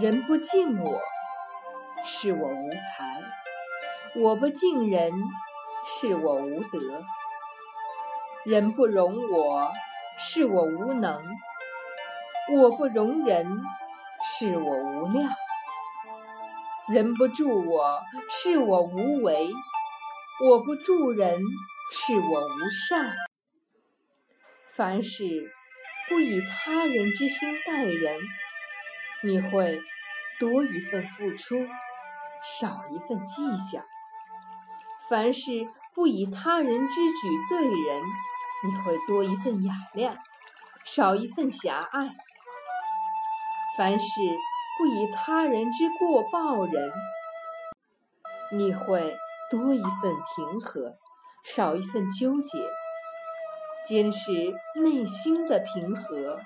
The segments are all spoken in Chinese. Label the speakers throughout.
Speaker 1: 人不敬我，是我无才；我不敬人，是我无德。人不容我，是我无能；我不容人，是我无量。人不助我，是我无为；我不助人，是我无善。凡事不以他人之心待人。你会多一份付出，少一份计较；凡事不以他人之举对人，你会多一份雅量，少一份狭隘；凡事不以他人之过报人，你会多一份平和，少一份纠结。坚持内心的平和，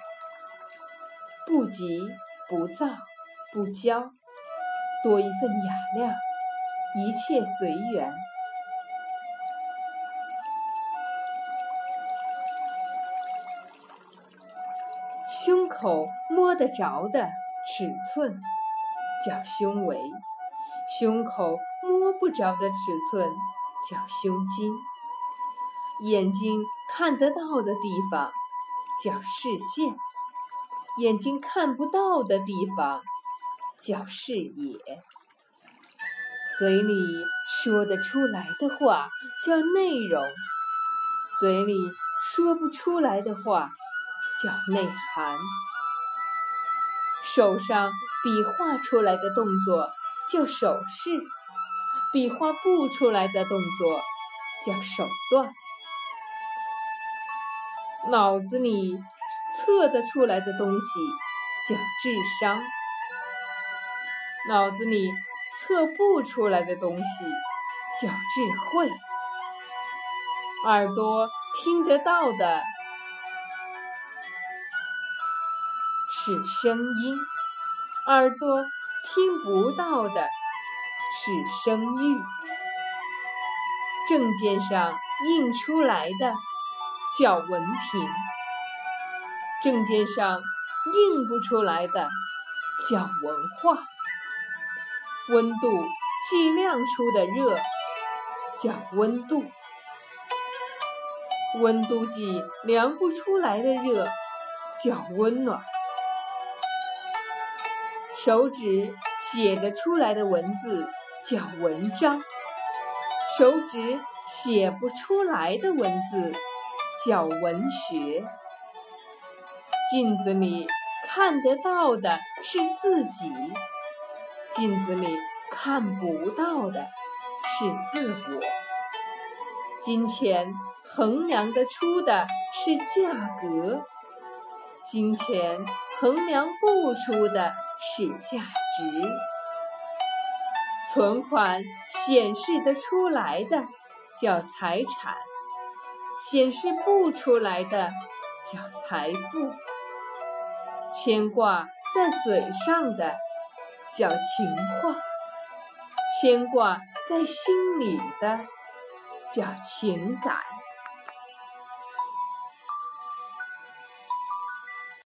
Speaker 1: 不急。不躁不骄，多一份雅量，一切随缘。胸口摸得着的尺寸叫胸围，胸口摸不着的尺寸叫胸襟。眼睛看得到的地方叫视线。眼睛看不到的地方叫视野，嘴里说得出来的话叫内容，嘴里说不出来的话叫内涵。手上比划出来的动作叫手势，比划不出来的动作叫手段。脑子里。测得出来的东西叫智商，脑子里测不出来的东西叫智慧，耳朵听得到的是声音，耳朵听不到的是声誉，证件上印出来的叫文凭。证件上印不出来的叫文化，温度计量出的热叫温度，温度计量不出来的热叫温暖，手指写得出来的文字叫文章，手指写不出来的文字叫文学。镜子里看得到的是自己，镜子里看不到的是自我。金钱衡量得出的是价格，金钱衡量不出的是价值。存款显示得出来的叫财产，显示不出来的叫财富。牵挂在嘴上的叫情话，牵挂在心里的叫情感。